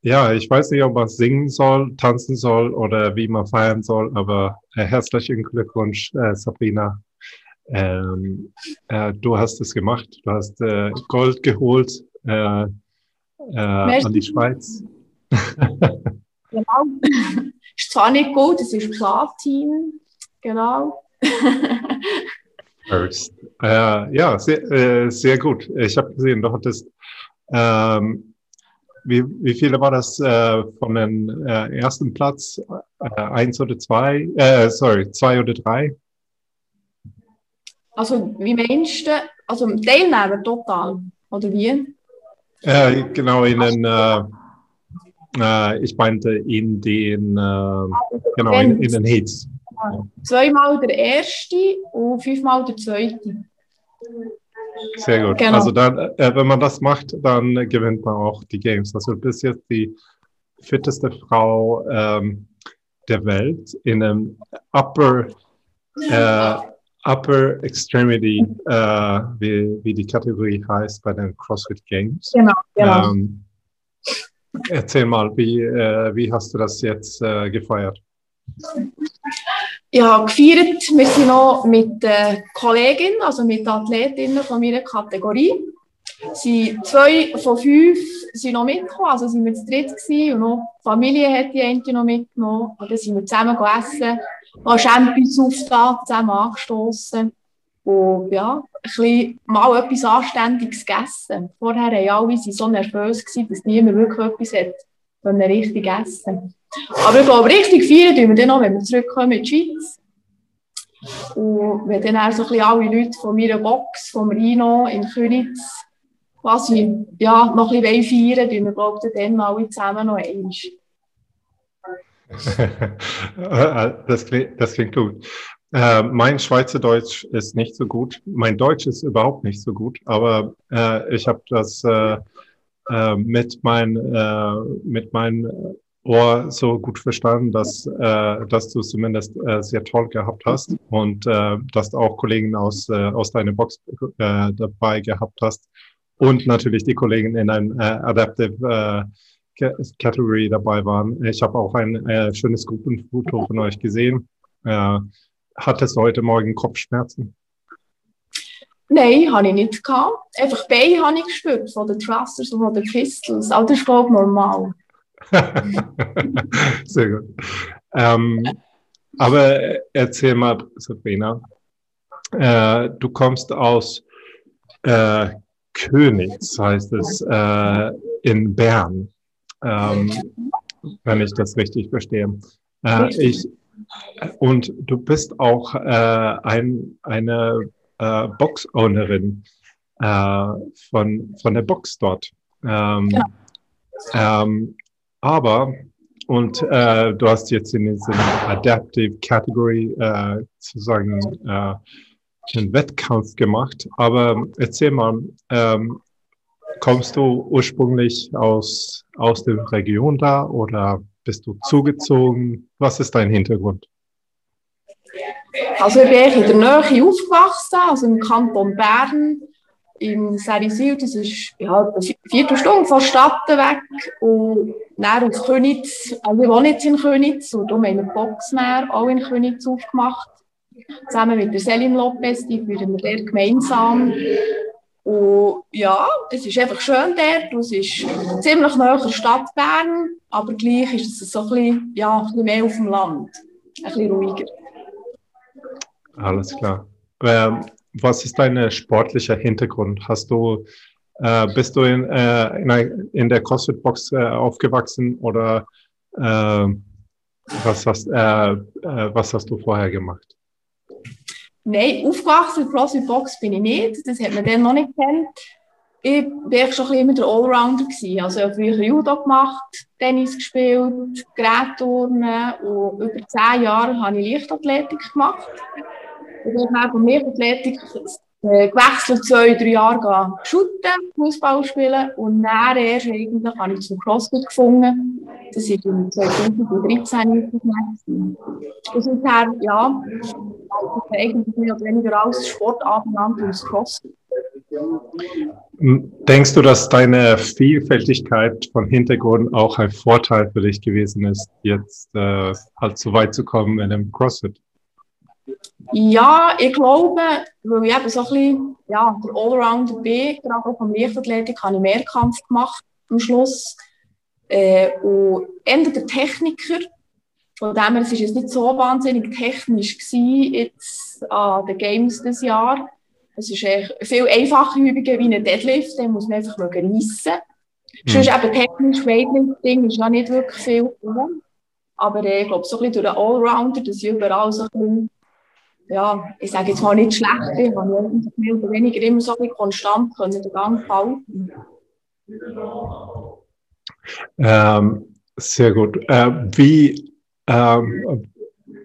Ja, ich weiß nicht, ob man singen soll, tanzen soll oder wie man feiern soll, aber äh, herzlichen Glückwunsch, äh, Sabrina. Ähm, äh, du hast es gemacht, du hast äh, Gold geholt äh, äh, an die Schweiz. genau. ist zwar nicht gut, es ist Platin, genau. First. Äh, ja, sehr, äh, sehr gut. Ich habe gesehen, du hattest ähm, wie, wie viele war das äh, von den äh, ersten Platz? Äh, eins oder zwei? Äh, sorry, zwei oder drei? Also, wie meinst du? Also, Teilnehmer total, oder wie? Genau, in den, ich meinte in den, genau, in, in den Hits. Zweimal der erste und fünfmal der zweite. Sehr gut. Genau. Also dann, äh, wenn man das macht, dann äh, gewinnt man auch die Games. Also du bist jetzt die fitteste Frau ähm, der Welt in einem Upper, äh, upper Extremity, äh, wie, wie die Kategorie heißt bei den CrossFit Games. Genau, genau. Ähm, erzähl mal, wie, äh, wie hast du das jetzt äh, gefeiert? Ich habe gefeiert, wir sind noch mit der Kollegin, also mit Athletinnen von meiner Kategorie. Sie, zwei von fünf sind noch mitgekommen, also sind wir zu dritt gewesen, und noch die Familie hat die eine noch mitgenommen. Und dann sind wir zusammen gegessen, noch Champions aufgetan, zusammen angestoßen. Und ja, ein bisschen mal etwas Anständiges gegessen. Vorher waren alle so nervös, gewesen, dass niemand wirklich etwas hat, richtig essen aber ich glaube, richtig feiern tun wir dann noch, wenn wir zurückkommen in die Schweiz. Und wenn dann auch so ein bisschen alle Leute von meiner Box, vom Rhino in Königs, quasi, ja, noch ein bisschen feiern, tun wir, glaube dann alle zusammen noch eins. das, klingt, das klingt gut. Äh, mein Schweizerdeutsch ist nicht so gut. Mein Deutsch ist überhaupt nicht so gut, aber äh, ich habe das äh, äh mit, mein, äh, mit meinen Ohr so gut verstanden, dass, äh, dass du es zumindest äh, sehr toll gehabt hast und äh, dass du auch Kollegen aus, äh, aus deiner Box äh, dabei gehabt hast und natürlich die Kollegen in einem äh, Adaptive äh, Category dabei waren. Ich habe auch ein äh, schönes Gruppenfoto von euch gesehen. Äh, hattest du heute Morgen Kopfschmerzen? Nein, habe ich nicht gehabt. Einfach Beine habe ich gespürt, von den Thrusters und von den Pistols. Aber das ist, normal. Sehr gut. Ähm, aber erzähl mal, Sabrina, äh, du kommst aus äh, Königs, heißt es, äh, in Bern, ähm, wenn ich das richtig verstehe. Äh, ich, und du bist auch äh, ein, eine äh, Box-Ownerin von, von der Box dort. Ähm, ja. Ähm, aber, und äh, du hast jetzt in diesem Adaptive Category äh, sozusagen äh, einen Wettkampf gemacht. Aber erzähl mal, ähm, kommst du ursprünglich aus, aus der Region da oder bist du zugezogen? Was ist dein Hintergrund? Also ich bin in der Nähe aufgewachsen, also im Kanton Bern in Serisil, das ist ja, eine Viertelstunde von der Stadt weg. Und dann auf Könitz, also ich wohne jetzt in Könitz und darum haben wir Boxmeer auch in Könitz aufgemacht. Zusammen mit der Selim Lopez, die führen wir dort gemeinsam. Und ja, es ist einfach schön dort. Es ist ziemlich nahe der Stadt Bern, aber gleich ist es so ein bisschen, ja, ein bisschen mehr auf dem Land. Ein bisschen ruhiger. Alles klar. Ähm, was ist dein sportlicher Hintergrund? Hast du, äh, bist du in, äh, in, in, der CrossFit-Box äh, aufgewachsen oder äh, was, hast, äh, äh, was hast du vorher gemacht? Nein, aufgewachsen in CrossFit-Box bin ich nicht. Das hat man dann noch nicht kennt. Ich war schon ein immer der Allrounder. Gewesen. Also ich habe früher Judo gemacht, Tennis gespielt, Gerätturnen und über zehn Jahre habe ich Leichtathletik gemacht. Ich habe von Leichtathletik äh, gewechselt, zwei, drei Jahre shooten, Fußball spielen und dann erst eigentlich habe ich zum CrossFit gefunden. Das war in 2013 gewesen. Und seither, ja, eigentlich mehr oder weniger alles Sport anbelangt und das CrossFit. Denkst du, dass deine Vielfältigkeit von Hintergrund auch ein Vorteil für dich gewesen ist, jetzt äh, halt so weit zu kommen in dem CrossFit? Ja, ich glaube, weil ich eben so ein bisschen ja, der Allrounder bin, gerade auch vom Leichtathletik, habe ich Mehrkampf gemacht am Schluss. Äh, und eher der Techniker. Von dem her, es war jetzt nicht so wahnsinnig technisch gewesen, jetzt an den Games dieses Jahr. Es ist viel einfache Übungen wie ein Deadlift, den muss man einfach reissen. Mhm. Sonst eben technisch Weightlifting ist ja nicht wirklich viel. Aber äh, ich glaube, so ein bisschen durch den Allrounder, dass ich überall so ein bisschen, ja, ich sage jetzt mal nicht schlecht bin, habe ich mehr oder weniger immer so konstant können den Gang halten. Ähm, sehr gut. Äh, wie, ähm,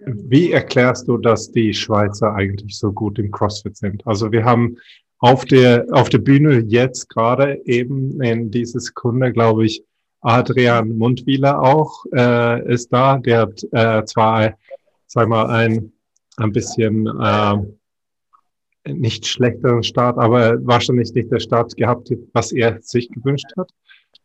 wie erklärst du, dass die Schweizer eigentlich so gut im CrossFit sind? Also wir haben auf der, auf der Bühne jetzt gerade eben in dieser Sekunde, glaube ich, Adrian Mundwieler auch äh, ist da. Der hat äh, zwar, sag mal, ein, ein bisschen äh, nicht schlechteren Start, aber wahrscheinlich nicht der Start gehabt, was er sich gewünscht hat.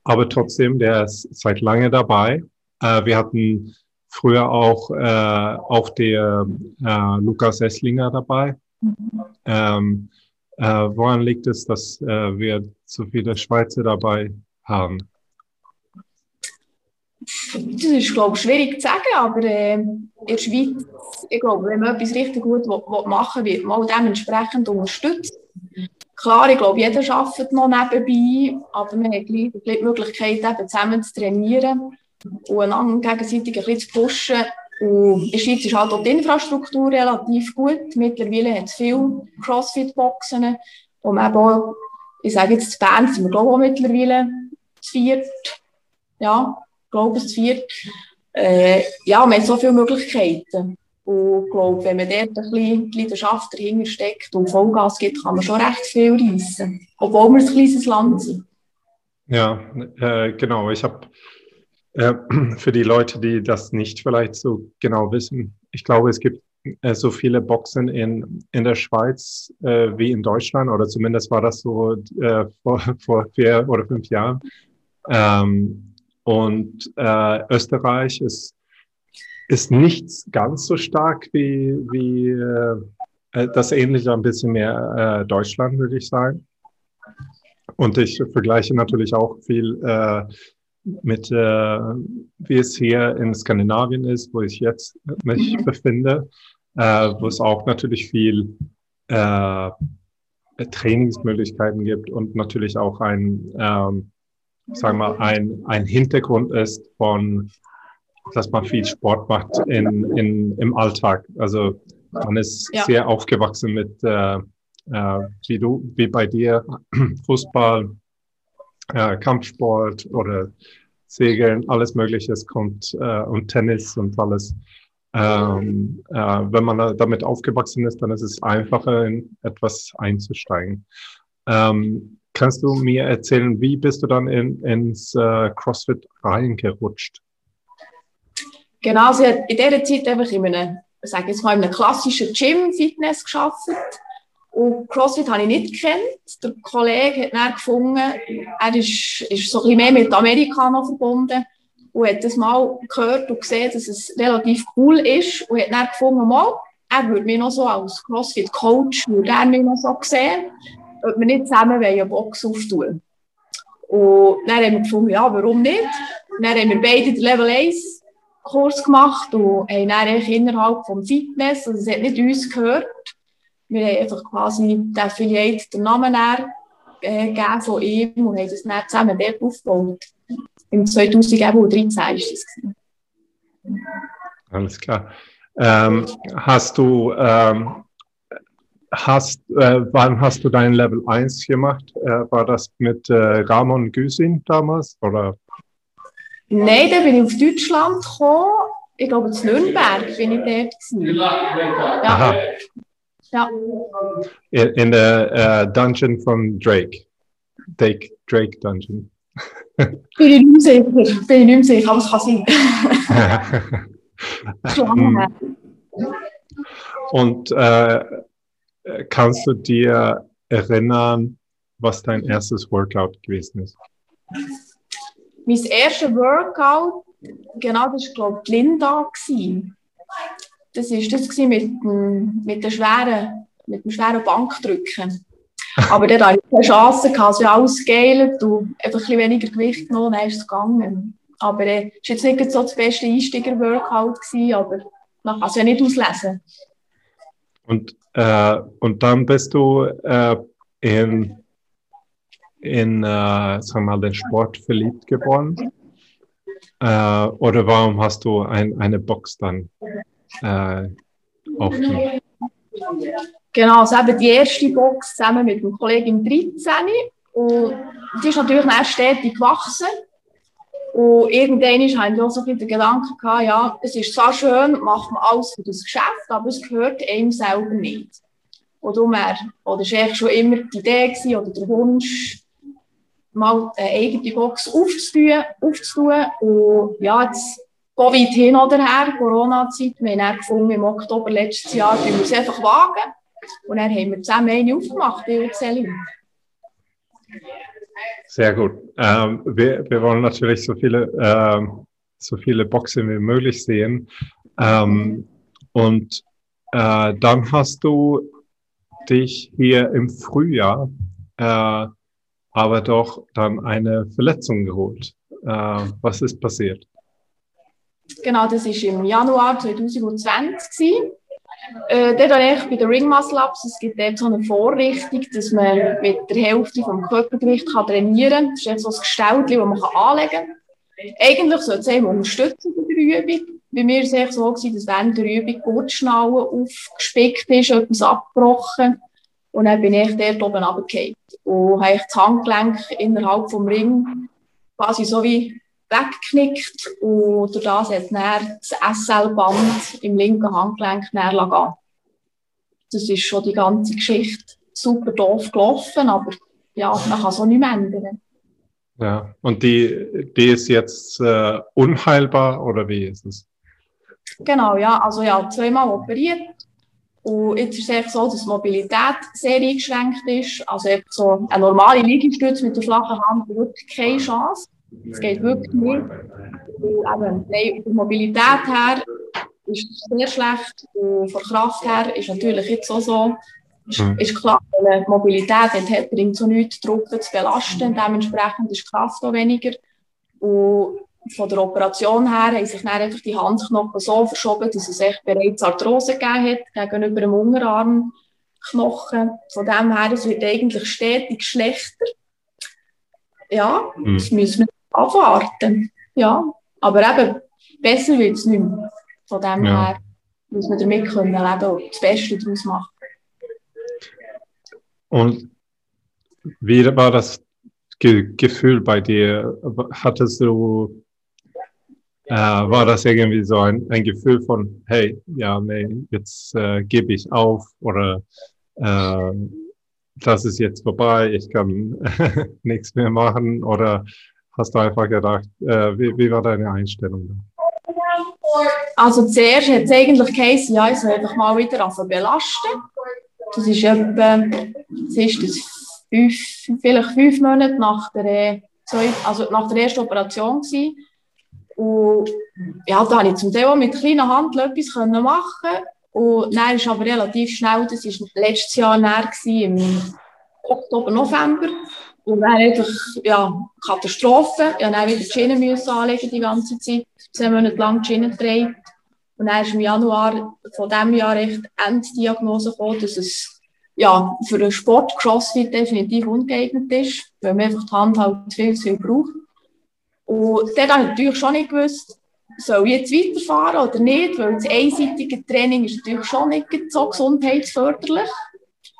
Aber trotzdem, der ist seit lange dabei. Äh, wir hatten früher auch, äh, auch der äh, Lukas Esslinger dabei. Ähm, äh, woran liegt es, dass äh, wir so viele Schweizer dabei haben? Das ist, glaube ich, schwierig zu sagen, aber äh, in der Schweiz, ich glaube, wenn man etwas richtig gut will, will machen will, wird man dementsprechend unterstützt. Klar, ich glaube, jeder arbeitet noch nebenbei, aber man hat gleich die Möglichkeit, eben zusammen zu trainieren und einander gegenseitig ein bisschen zu pushen. Und in der Schweiz ist halt auch die Infrastruktur relativ gut. Mittlerweile hat es viele Crossfit-Boxen, wo man eben auch, ich sage jetzt, die Bands sind wir glaube ich auch mittlerweile zu viert. Ja, glaube es zu viert. Äh, ja, man hat so viele Möglichkeiten. Und ich glaube, wenn man dort ein bisschen die Leidenschaft dahinter steckt und Vollgas gibt, kann man schon recht viel reissen. Obwohl wir ein kleines Land sind. Ja, äh, genau. Ich habe äh, für die Leute, die das nicht vielleicht so genau wissen, ich glaube, es gibt äh, so viele Boxen in, in der Schweiz äh, wie in Deutschland, oder zumindest war das so äh, vor, vor vier oder fünf Jahren. Ähm, und äh, Österreich ist, ist nicht ganz so stark wie, wie äh, das ähnliche ein bisschen mehr äh, Deutschland, würde ich sagen. Und ich vergleiche natürlich auch viel äh, mit, äh, wie es hier in Skandinavien ist, wo ich jetzt mich mhm. befinde, äh, wo es auch natürlich viel äh, Trainingsmöglichkeiten gibt und natürlich auch ein, ähm, sagen wir, ein, ein Hintergrund ist von, dass man viel Sport macht in, in, im Alltag. Also man ist ja. sehr aufgewachsen mit, äh, äh, wie du, wie bei dir, Fußball, äh, Kampfsport oder Segeln, alles Mögliche kommt äh, und Tennis und alles. Ähm, äh, wenn man damit aufgewachsen ist, dann ist es einfacher, in etwas einzusteigen. Ähm, kannst du mir erzählen, wie bist du dann in, ins äh, CrossFit reingerutscht? Genau, sie hat in dieser Zeit einfach in einem, sage jetzt mal, in einem klassischen Gym-Fitness geschafft und CrossFit habe ich nicht gekannt. Der Kollege hat dann gefunden, er ist, ist so ein bisschen mehr mit Amerika noch verbunden und hat das mal gehört und gesehen, dass es relativ cool ist und hat dann gefunden, mal, er würde mich noch so als CrossFit-Coach, würde er mich noch so sehen, ob wir nicht zusammen eine Box auftun Und dann haben wir gefunden, ja, warum nicht? Dann haben wir beide den Level 1 Kurs gemacht und haben dann innerhalb vom Fitness, also es hat nicht uns gehört, wir haben einfach quasi den Affiliate den Namen näher, äh, gegeben von ihm und haben das dann zusammen dort aufgebaut. Im 2013 ist das. Alles klar. Ähm, hast du, ähm, hast, äh, wann hast du dein Level 1 gemacht? Äh, war das mit äh, Ramon Güsin damals? Oder? Nein, da bin ich auf Deutschland gekommen. Ich glaube, in Nürnberg bin ich dort. Ja. Ja. In, in the uh, dungeon from Drake. Drake, Drake Dungeon. bin ich nicht sicher. Bin ich nicht sicher, aber es kann sein. Und äh, kannst du dir erinnern, was dein erstes Workout gewesen ist? Mein erstes Workout, genau, das war, glaube ich, Linda. Gewesen. Das war das mit, mit, der schweren, mit dem schweren Bankdrücken. Aber dann hatte ich keine Chance, es alles geil, du einfach ein bisschen weniger Gewicht genommen, dann ist es gegangen. Aber es äh, war jetzt nicht so das beste Einsteiger-Workout, aber man kann es ja nicht auslesen. Und, äh, und dann bist du äh, in, in äh, sagen mal, den Sport verliebt geworden? Äh, oder warum hast du ein, eine Box dann äh, aufgenommen? Genau, also eben die erste Box zusammen mit dem Kollegen im 13. Und die ist natürlich erst stetig gewachsen. Und irgendwann hatte ich auch so ein den Gedanken, gehabt, ja, es ist so schön, macht man alles für das Geschäft, aber es gehört einem selber nicht. Und darum oder war eigentlich schon immer die Idee gewesen, oder der Wunsch, mal eine eigene Box aufzutun. aufzutun. Und ja, jetzt Covid hin oder her, Corona-Zeit, wir haben dann gefunden, im Oktober letztes Jahr, wir es einfach wagen. Und dann haben wir zusammen eine aufgemacht, die Celine. Sehr gut. Ähm, wir, wir wollen natürlich so viele, ähm, so viele Boxen wie möglich sehen. Ähm, und äh, dann hast du dich hier im Frühjahr äh, aber doch dann eine Verletzung geholt. Äh, was ist passiert? Genau, das war im Januar 2020. Äh, dort habe ich bei den Ring Muscle Ups, es gibt dort so eine Vorrichtung, dass man mit der Hälfte vom Körpergewicht kann trainieren kann. Das ist so ein Gestell, das man anlegen kann. Eigentlich sollte es eben unterstützen bei der Übung. Bei mir war es so, gewesen, dass während der Übung Gurtschnauen aufgespickt ist, etwas abgebrochen. Und dann bin ich dort oben runtergefallen. Und habe das Handgelenk innerhalb des Ring quasi so wie weggeknickt und durch das hat dann das SL-Band im linken Handgelenk gehen. Das ist schon die ganze Geschichte super doof gelaufen, aber ja, man kann es auch nicht mehr ändern. Ja, und die, die ist jetzt äh, unheilbar oder wie ist es? Genau, ja, also ja, zweimal operiert und jetzt ist es so, dass die Mobilität sehr eingeschränkt ist. Also so eine normale Liegestütze mit der flachen Hand wirklich keine Chance. Es geht wirklich nicht. Und eben, von Mobilität her ist es sehr schlecht. Und von Kraft her ist natürlich jetzt auch so. Ist, mhm. ist klar, wenn man Mobilität hat, bringt so nichts, Truppen zu belasten. Dementsprechend ist die Kraft auch weniger. Und von der Operation her haben sich dann einfach die Handknochen so verschoben, dass es echt bereits Arthrose gegeben hat gegenüber dem Unterarmknochen. Von dem her, es wird eigentlich stetig schlechter. Ja, mhm. das müssen wir abwarten. Ja, aber eben, besser wird es nicht mehr. Von dem ja. her muss man damit können leben und das Beste daraus machen. Und wie war das Ge Gefühl bei dir? Hattest du, äh, war das irgendwie so ein, ein Gefühl von, hey, ja, nee, jetzt äh, gebe ich auf oder äh, das ist jetzt vorbei, ich kann nichts mehr machen oder hast du einfach gedacht, äh, wie, wie war deine Einstellung? Also zuerst hat es eigentlich geheißen, ja, ich soll einfach mal wieder auf belasten. Das ist etwa, das ist das fünf, vielleicht fünf Monate nach der, also nach der ersten Operation gewesen. Und ja, da habe ich zum Teil auch mit kleiner Hand etwas machen Und dann ist aber relativ schnell, das war letztes Jahr näher im Oktober, November, und dann einfach, ja, Katastrophe. Ich musste dann wieder die Schienen müssen anlegen die ganze Zeit. Zehn Monate lang die Schienen gedreht. Und dann ist im Januar von diesem Jahr echt Enddiagnose gekommen, dass es ja, für den Sport Crossfit definitiv ungeeignet ist, weil man einfach die Hand halt viel zu viel braucht. Und dort habe ich natürlich schon nicht gewusst, soll ich jetzt weiterfahren oder nicht, weil das einseitige Training ist natürlich schon nicht so gesundheitsförderlich.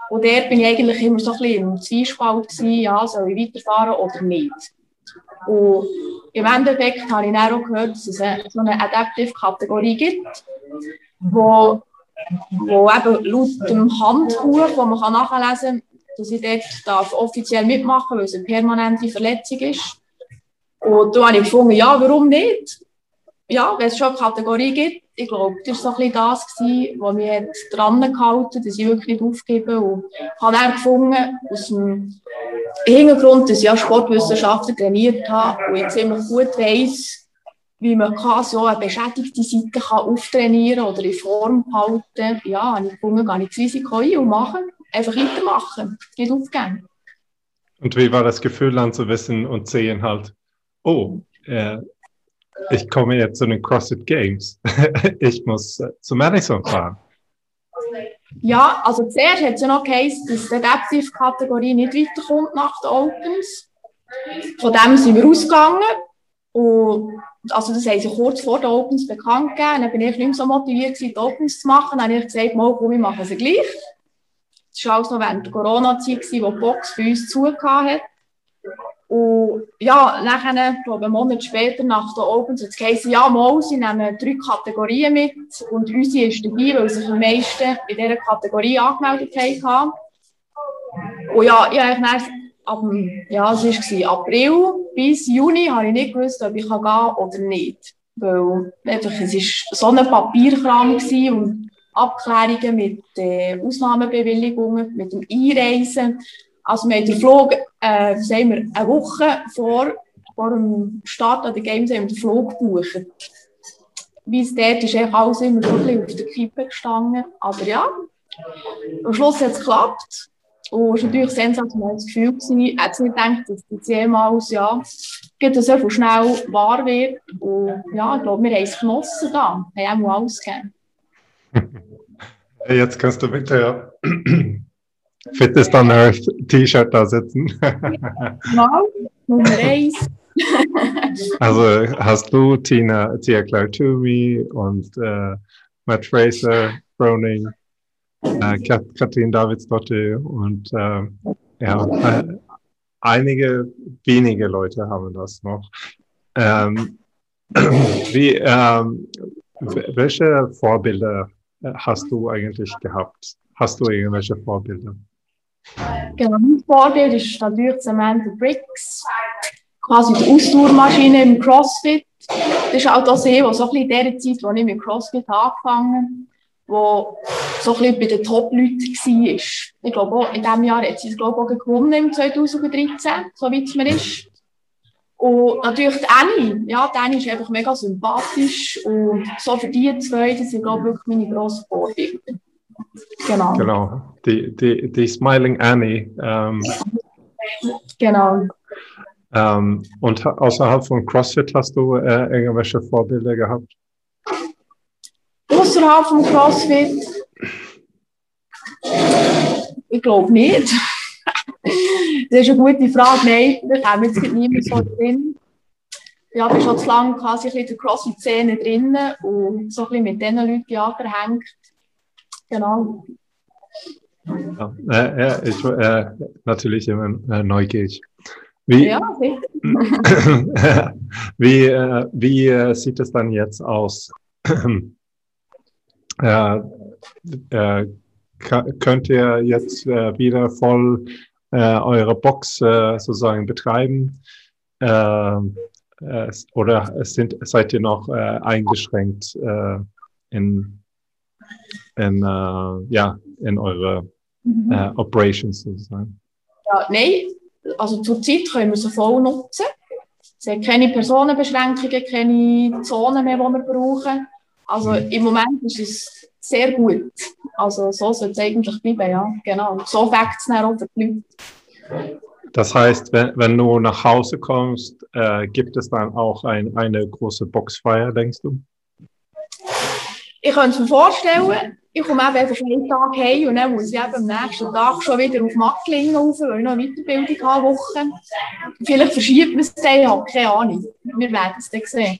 Und dort bin ich eigentlich immer so ein bisschen im Zwiespalt gewesen, ja, soll ich weiterfahren oder nicht. Und im Endeffekt habe ich dann auch gehört, dass es eine, so eine Adaptive-Kategorie gibt, wo, wo eben laut dem Handbuch, das man nachlesen kann, dass ich dort darf offiziell mitmachen darf, weil es eine permanente Verletzung ist. Und da habe ich gefunden, ja, warum nicht? Ja, wenn es schon eine Kategorie gibt, ich glaube, das war so ein bisschen das, gewesen, was mich dran gehalten hat, dass ich wirklich nicht aufgebe. Und habe dann gefunden, aus dem Hintergrund, dass ich ja Sportwissenschaften trainiert habe und ich ziemlich gut weiss, wie man kann so eine beschädigte Seite kann auftrainieren oder in Form halten. Ja, ich gefunden, gar nicht das Risiko ein und machen. Einfach weitermachen, nicht aufgeben. Und wie war das Gefühl dann zu wissen und sehen halt, oh, äh, ich komme jetzt zu den CrossFit Games. ich muss äh, zu Madison fahren. Ja, also zuerst hat es ja noch geheißen, dass die Adaptive-Kategorie nicht weiterkommt nach den Opens. Von dem sind wir ausgegangen. Und also das haben sie kurz vor den Opens bekannt gegeben. Dann bin ich nicht mehr so motiviert, die Opens zu machen. Dann habe ich gesagt, mal, komm, wir machen sie gleich. Das war alles noch während der Corona-Zeit, wo die Box für uns zugehört hat. Und ja, nachher, glaube einen Monat später, nach den Opens, hat es geheißen, ja, mal, sie nehmen drei Kategorien mit und unsere ist dabei, weil sich die meisten in dieser Kategorie angemeldet haben. Und ja, ich habe dann ab, ja, es war April bis Juni, habe ich nicht gewusst, ob ich gehen kann oder nicht. Weil einfach, es war so ein Papierkram und Abklärungen mit äh, Ausnahmebewilligungen, mit dem Einreisen. Also wir haben den Flug, äh, sagen wir, eine Woche vor, vor dem Start der Games haben wir den Flug gebucht. Wie es dort ist, ist alles immer so ein bisschen auf der Kippe gestanden. Aber ja, am Schluss hat es geklappt. Und es war natürlich ein sensationelles Gefühl. Ich hätte nicht gedacht, dass das jemals ja, so schnell wahr wird. Und ja, ich glaube, wir haben es genossen da. Wir haben auch alles gegeben. Jetzt kannst du mit der Fitness on Earth T-Shirt da sitzen. Genau, Nummer eins. also hast du Tina, Tia Claire Toomey und äh, Matt Fraser, Browning, äh, Katrin Davidsdottir und äh, ja, äh, einige wenige Leute haben das noch. Ähm, wie, ähm, welche Vorbilder hast du eigentlich gehabt? Hast du irgendwelche Vorbilder? Genau, mein Vorbild ist natürlich Samantha Briggs, quasi die Ausdauermaschine im CrossFit. Das ist auch das, was so ein bisschen in der Zeit, als ich mit CrossFit angefangen wo so ein bisschen bei den Top-Leuten war. Ich glaube, auch in diesem Jahr hat sie es glaube auch gewonnen im 2013, soweit es mir ist. Und natürlich die Annie, ja, die Annie ist einfach mega sympathisch und so für die zwei, das sind glaube ich wirklich meine grossen Vorbilder. Genau. Genau, die, die, die Smiling Annie. Ähm, genau. Ähm, und außerhalb von CrossFit hast du äh, irgendwelche Vorbilder gehabt? Außerhalb von CrossFit? Ich glaube nicht. das ist eine gute Frage. Nein, da haben jetzt niemand so drin. Ich bin schon zu lange quasi in der CrossFit-Szene drin und so ein bisschen mit diesen Leuten ja, verhängt. Genau. Ja, äh, ja ich, äh, natürlich immer äh, neugierig. Wie, ja, wie, äh, wie äh, sieht es dann jetzt aus? Äh, könnt ihr jetzt wieder voll eure Box sozusagen betreiben? oder sind, seid ihr noch eingeschränkt in in, äh, ja, in eure mhm. äh, Operations sozusagen? Ja, nein, also zurzeit können wir sie voll nutzen. Es hat keine Personenbeschränkungen, keine Zonen mehr, die wir brauchen. Also mhm. im Moment ist es sehr gut. Also so soll es eigentlich bleiben, ja. Genau. So wächst es dann auch für die Leute. Das heißt, wenn, wenn du nach Hause kommst, äh, gibt es dann auch ein, eine große Boxfeier, denkst du? Ich könnte es mir vorstellen, ich komme eben einfach einen Tag heim und dann muss ich eben am nächsten Tag schon wieder auf Macklingen rauf, weil ich noch eine Weiterbildung habe, Woche. Vielleicht verschiebt man es dann, ich habe keine Ahnung. Wir werden es dann sehen.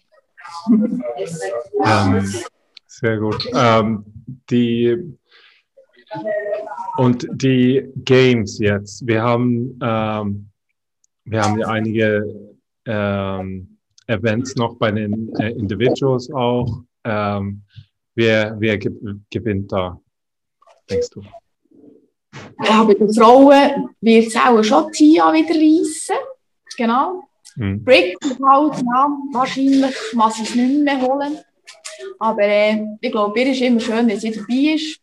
ähm, sehr gut. Ähm, die und die Games jetzt. Wir haben, ähm, wir haben ja einige ähm, Events noch bei den äh, Individuals auch. Ähm, Wer, wer gewinnt da, denkst du? Ja, bei den Frauen wird es auch schon Tia wieder reissen. Genau. Mhm. Brick halt, ja, wahrscheinlich muss ich es nicht mehr holen. Aber äh, ich glaube, ihr ist immer schön, wenn sie dabei ist.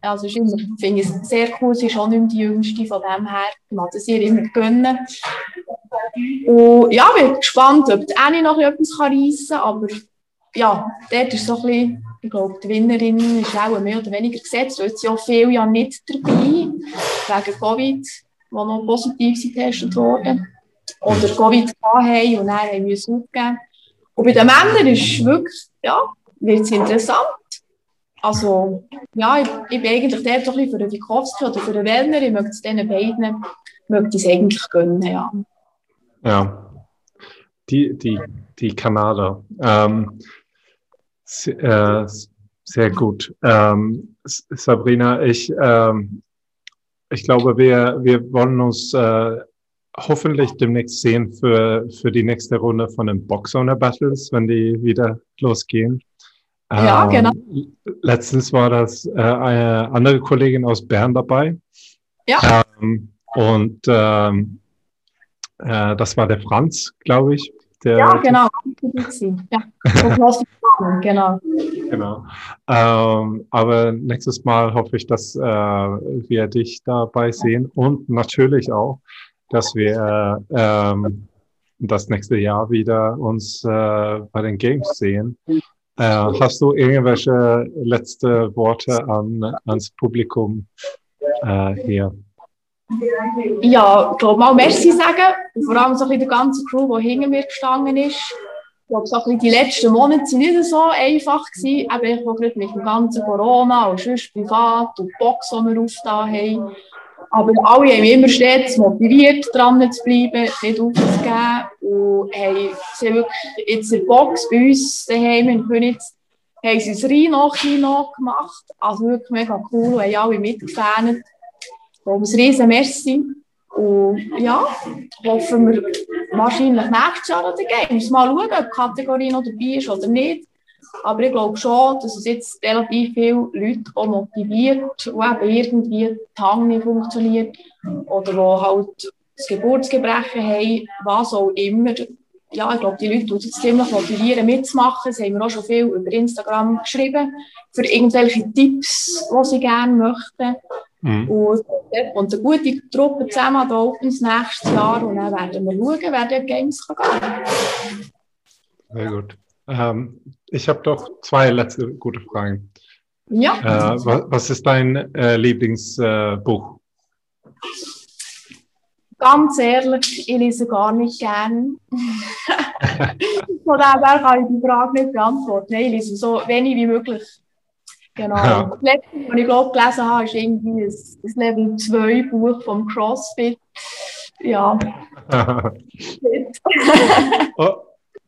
Also ich finde es sehr cool, sie ist auch nicht mehr die Jüngste von dem her. Ich mag es ihr immer gönnen. Und ja, ich bin gespannt, ob die Annie noch etwas reissen kann, aber ja, dort ist so ein bisschen, ich glaube, die Gewinnerin ist auch mehr oder weniger gesetzt, weil sie auch viele ja nicht dabei, wegen Covid, die noch positiv getestet wurden. Oder Covid haben und dann haben wir es aufgegeben. Und bei den Männern ist es wirklich, ja, wird es interessant. Also, ja, ich, ich bin eigentlich ein bisschen für den Wikowski oder für den Wellner. Ich möchte es diesen beiden möchte es eigentlich gönnen, ja. Ja, die, die, die Kanadier. Ähm, sehr, äh, sehr gut. Ähm, Sabrina, ich, ähm, ich glaube, wir, wir wollen uns äh, hoffentlich demnächst sehen für, für die nächste Runde von den Boxowner Battles, wenn die wieder losgehen. Ja, ähm, genau. Letztens war das äh, eine andere Kollegin aus Bern dabei. Ja. Ähm, und ähm, äh, das war der Franz, glaube ich. Der, ja, genau. Ja, genau. genau. Ähm, aber nächstes Mal hoffe ich, dass äh, wir dich dabei sehen und natürlich auch, dass wir ähm, das nächste Jahr wieder uns äh, bei den Games sehen. Äh, hast du irgendwelche letzte Worte an, ans Publikum äh, hier? Ja, ich glaube mal Merci sagen. Vor allem so ein die ganze Crew, die hinter mir gestanden ist. Glaube, so die letzten Monate waren nicht so einfach. Gewesen. Eben, ich gerade mit dem ganzen Corona und sonst privat und Box, die wir aufgetan haben. Aber alle haben immer stets motiviert, dran zu bleiben, nicht aufzugeben. Und haben sie wirklich jetzt in der Box bei uns daheim in Königs haben sie das Rhino-Kino gemacht. Also wirklich mega cool und haben alle mitgefähnet. Darum ein riesen Merci. Und ja, hoffen wir wahrscheinlich nächstes Jahr an den Games. Mal schauen, ob die Kategorie noch dabei ist oder nicht. Aber ich glaube schon, dass es jetzt relativ viele Leute auch motiviert, die eben irgendwie die Hang nicht funktioniert oder die halt das Geburtsgebrechen haben, was auch immer. Ja, ich glaube, die Leute tun sich ziemlich motivieren, mitzumachen. Sie haben mir auch schon viel über Instagram geschrieben, für irgendwelche Tipps, die sie gerne möchten. Mhm. Und kommt eine gute Truppe zusammen da ins nächste Jahr und dann werden wir schauen, wer dort Games kann gehen Sehr gut. Ähm, ich habe doch zwei letzte gute Fragen. Ja. Äh, was, was, ist dein äh, Lieblingsbuch? Äh, Ganz ehrlich, ich lese gar nicht gern. Von daher kann ich die Frage nicht beantworten. Ich lese so wenig wie möglich. Genau. Ja. Das letzte, was ich glaube gelesen habe, ist irgendwie das, Level 2 Buch vom CrossFit. Ja. oh,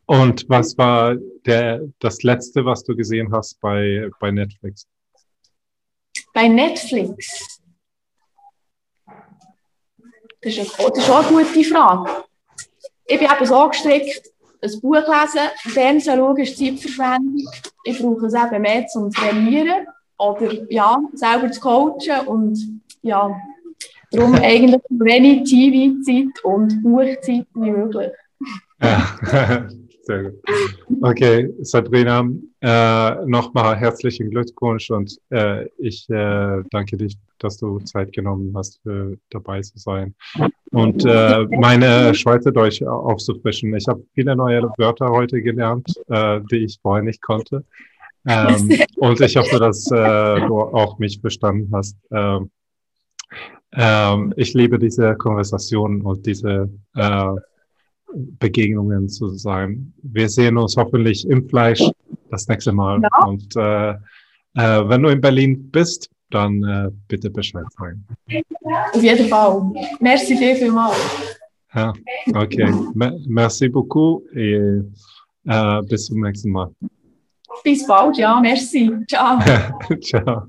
und was war der, das letzte, was du gesehen hast bei, bei Netflix? Bei Netflix? Das ist, eine, das ist auch eine gute Frage. Ich bin eben so gestrickt, ein Buch lesen, Fernsehen schauen ist Zeitverschwendung. Ich brauche es eben mehr zum Trainieren oder ja, selber zu coachen und ja, darum eigentlich so wenig TV-Zeit und Buchzeit wie möglich. Ja, sehr gut. Okay, Sabrina, äh, nochmal herzlichen Glückwunsch und äh, ich äh, danke dich, dass du Zeit genommen hast, für dabei zu sein und äh, meine Schweizerdeutsch aufzufrischen. Ich habe viele neue Wörter heute gelernt, äh, die ich vorher nicht konnte. Ähm, und ich hoffe, dass äh, du auch mich verstanden hast. Ähm, ähm, ich liebe diese Konversationen und diese äh, Begegnungen zu sein. Wir sehen uns hoffentlich im Fleisch das nächste Mal. Ja. Und äh, äh, wenn du in Berlin bist, dann äh, bitte Bescheid sagen. Auf jeden Fall. Merci dir vielmals. Ja, okay. Merci beaucoup et äh, bis zum nächsten Mal. Bis bald, ja. Merci. Ciao. Ciao.